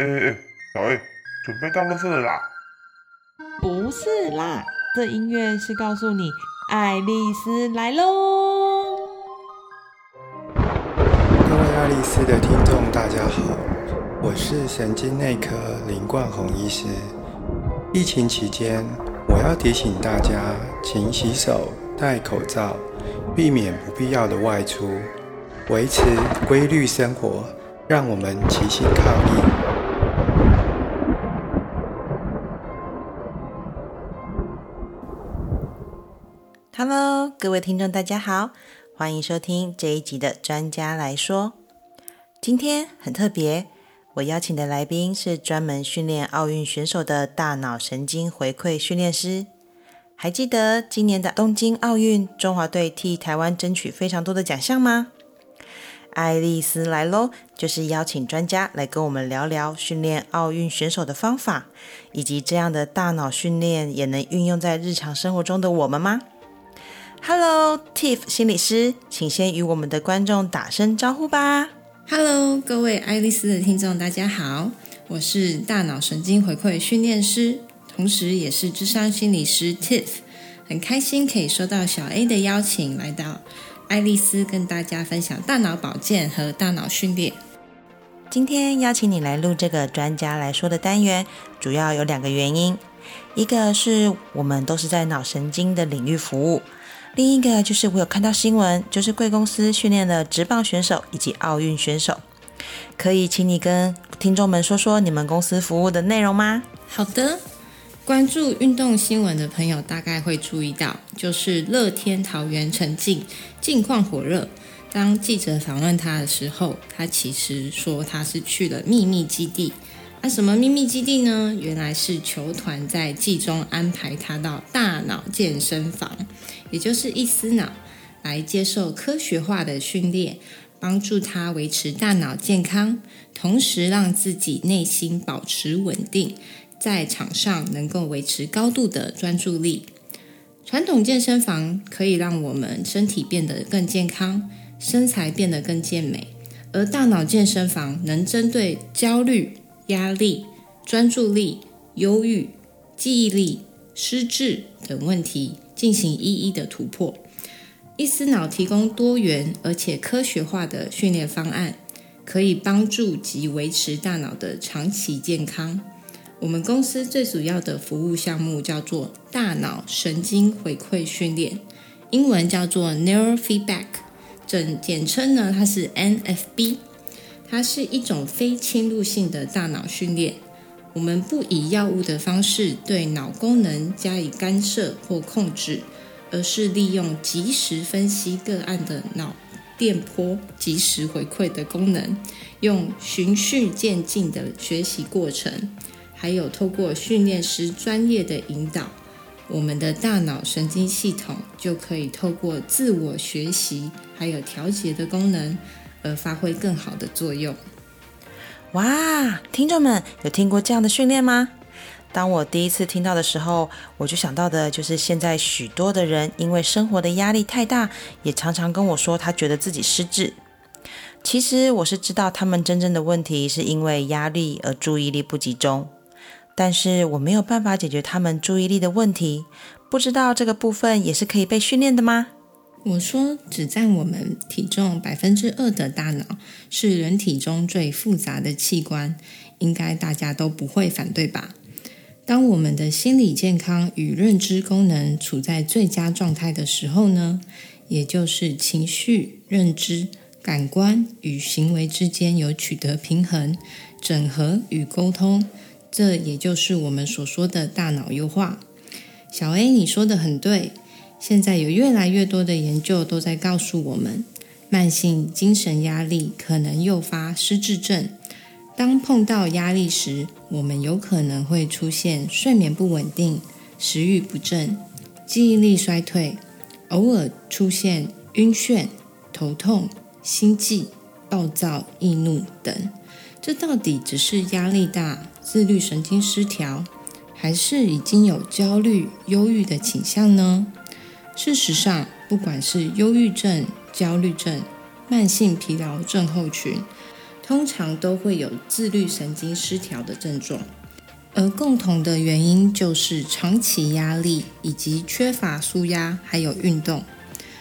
哎哎哎，小 A，准备当乐色了啦？不是啦，这音乐是告诉你爱丽丝来喽。各位爱丽丝的听众，大家好，我是神经内科林冠宏医师。疫情期间，我要提醒大家，勤洗手、戴口罩，避免不必要的外出，维持规律生活，让我们齐心抗疫。Hello，各位听众，大家好，欢迎收听这一集的专家来说。今天很特别，我邀请的来宾是专门训练奥运选手的大脑神经回馈训练师。还记得今年的东京奥运，中华队替台湾争取非常多的奖项吗？爱丽丝来喽，就是邀请专家来跟我们聊聊训练奥运选手的方法，以及这样的大脑训练也能运用在日常生活中的我们吗？Hello，Tiff 心理师，请先与我们的观众打声招呼吧。Hello，各位爱丽丝的听众，大家好，我是大脑神经回馈训练师，同时也是智商心理师 Tiff，很开心可以收到小 A 的邀请，来到爱丽丝跟大家分享大脑保健和大脑训练。今天邀请你来录这个专家来说的单元，主要有两个原因，一个是我们都是在脑神经的领域服务。另一个就是我有看到新闻，就是贵公司训练了职棒选手以及奥运选手，可以请你跟听众们说说你们公司服务的内容吗？好的，关注运动新闻的朋友大概会注意到，就是乐天桃园陈静近况火热。当记者访问他的时候，他其实说他是去了秘密基地。那什么秘密基地呢？原来是球团在季中安排他到大脑健身房，也就是一思脑，来接受科学化的训练，帮助他维持大脑健康，同时让自己内心保持稳定，在场上能够维持高度的专注力。传统健身房可以让我们身体变得更健康，身材变得更健美，而大脑健身房能针对焦虑。压力、专注力、忧郁、记忆力、失智等问题进行一一的突破。伊思脑提供多元而且科学化的训练方案，可以帮助及维持大脑的长期健康。我们公司最主要的服务项目叫做大脑神经回馈训练，英文叫做 Neurofeedback，整简称呢它是 NFB。它是一种非侵入性的大脑训练，我们不以药物的方式对脑功能加以干涉或控制，而是利用及时分析个案的脑电波、及时回馈的功能，用循序渐进的学习过程，还有透过训练师专业的引导，我们的大脑神经系统就可以透过自我学习还有调节的功能。而发挥更好的作用。哇，听众们有听过这样的训练吗？当我第一次听到的时候，我就想到的就是现在许多的人因为生活的压力太大，也常常跟我说他觉得自己失智。其实我是知道他们真正的问题是因为压力而注意力不集中，但是我没有办法解决他们注意力的问题。不知道这个部分也是可以被训练的吗？我说，只占我们体重百分之二的大脑是人体中最复杂的器官，应该大家都不会反对吧？当我们的心理健康与认知功能处在最佳状态的时候呢，也就是情绪、认知、感官与行为之间有取得平衡、整合与沟通，这也就是我们所说的大脑优化。小 A，你说的很对。现在有越来越多的研究都在告诉我们，慢性精神压力可能诱发失智症。当碰到压力时，我们有可能会出现睡眠不稳定、食欲不振、记忆力衰退，偶尔出现晕眩、头痛、心悸、暴躁易怒等。这到底只是压力大、自律神经失调，还是已经有焦虑、忧郁的倾向呢？事实上，不管是忧郁症、焦虑症、慢性疲劳症候群，通常都会有自律神经失调的症状，而共同的原因就是长期压力以及缺乏舒压还有运动。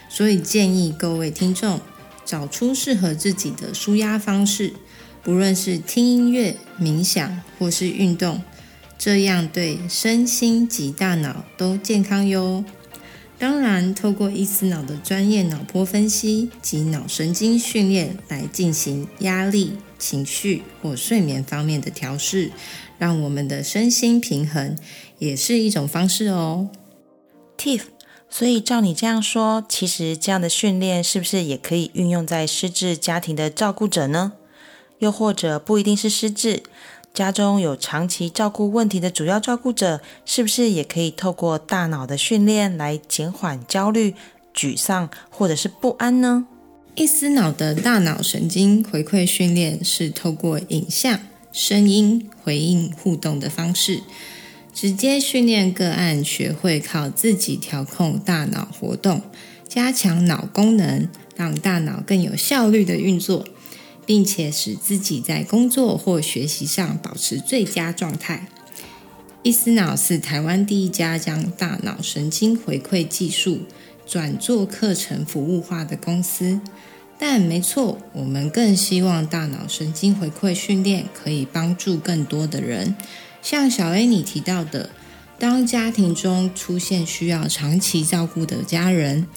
所以建议各位听众找出适合自己的舒压方式，不论是听音乐、冥想或是运动，这样对身心及大脑都健康哟。当然，透过伊思脑的专业脑波分析及脑神经训练来进行压力、情绪或睡眠方面的调试，让我们的身心平衡，也是一种方式哦。Tiff。所以照你这样说，其实这样的训练是不是也可以运用在失智家庭的照顾者呢？又或者不一定是失智，家中有长期照顾问题的主要照顾者，是不是也可以透过大脑的训练来减缓焦虑、沮丧或者是不安呢？一思脑的大脑神经回馈训练是透过影像、声音回应互动的方式。直接训练个案学会靠自己调控大脑活动，加强脑功能，让大脑更有效率的运作，并且使自己在工作或学习上保持最佳状态。伊思脑是台湾第一家将大脑神经回馈技术转做课程服务化的公司。但没错，我们更希望大脑神经回馈训练可以帮助更多的人。像小 A 你提到的，当家庭中出现需要长期照顾的家人，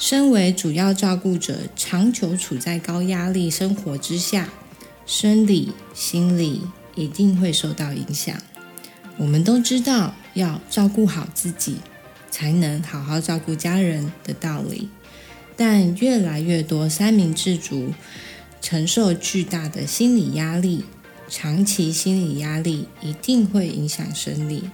身为主要照顾者，长久处在高压力生活之下，生理、心理一定会受到影响。我们都知道要照顾好自己，才能好好照顾家人的道理，但越来越多三明治族承受巨大的心理压力。长期心理压力一定会影响生理，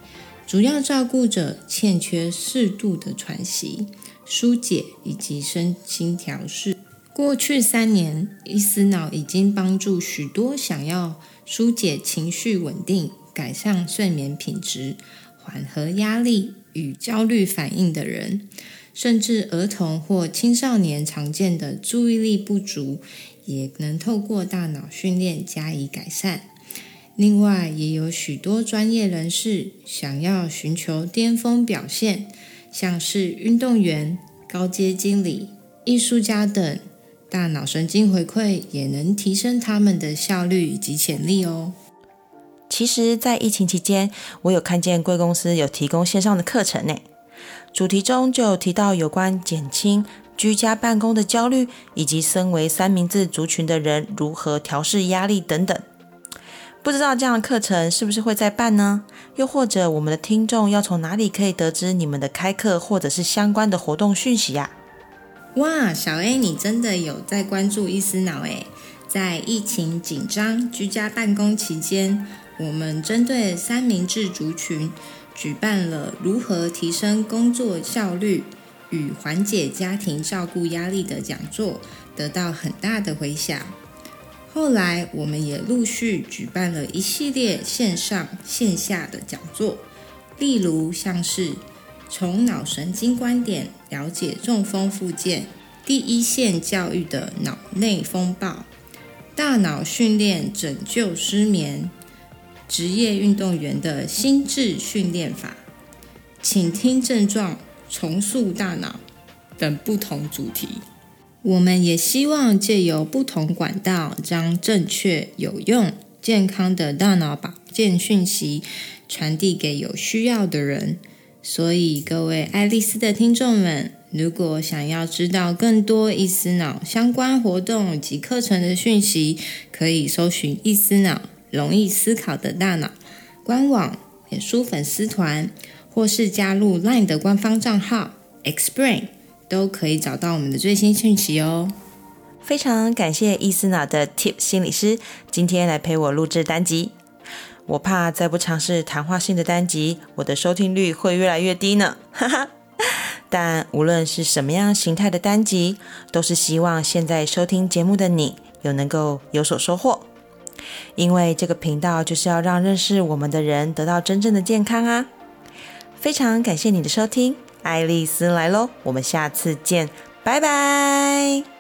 主要照顾者欠缺适度的喘息、疏解以及身心调试。过去三年，伊思脑已经帮助许多想要疏解情绪、稳定、改善睡眠品质、缓和压力与焦虑反应的人，甚至儿童或青少年常见的注意力不足。也能透过大脑训练加以改善。另外，也有许多专业人士想要寻求巅峰表现，像是运动员、高阶经理、艺术家等，大脑神经回馈也能提升他们的效率及潜力哦。其实，在疫情期间，我有看见贵公司有提供线上的课程呢，主题中就有提到有关减轻。居家办公的焦虑，以及身为三明治族群的人如何调试压力等等，不知道这样的课程是不是会再办呢？又或者我们的听众要从哪里可以得知你们的开课或者是相关的活动讯息呀？哇，小 A，你真的有在关注伊思脑诶？在疫情紧张、居家办公期间，我们针对三明治族群举办了如何提升工作效率。与缓解家庭照顾压力的讲座得到很大的回响。后来，我们也陆续举办了一系列线上线下的讲座，例如像是从脑神经观点了解中风复健、第一线教育的脑内风暴、大脑训练拯救失眠、职业运动员的心智训练法，请听症状。重塑大脑等不同主题，我们也希望借由不同管道，将正确、有用、健康的大脑保健讯息传递给有需要的人。所以，各位爱丽丝的听众们，如果想要知道更多易思脑相关活动及课程的讯息，可以搜寻易思脑容易思考的大脑官网、脸书粉丝团。或是加入 LINE 的官方账号 Explain，都可以找到我们的最新讯息哦。非常感谢伊思脑的 Tip 心理师今天来陪我录制单集。我怕再不尝试谈话性的单集，我的收听率会越来越低呢。哈哈。但无论是什么样形态的单集，都是希望现在收听节目的你有能够有所收获。因为这个频道就是要让认识我们的人得到真正的健康啊。非常感谢你的收听，爱丽丝来喽，我们下次见，拜拜。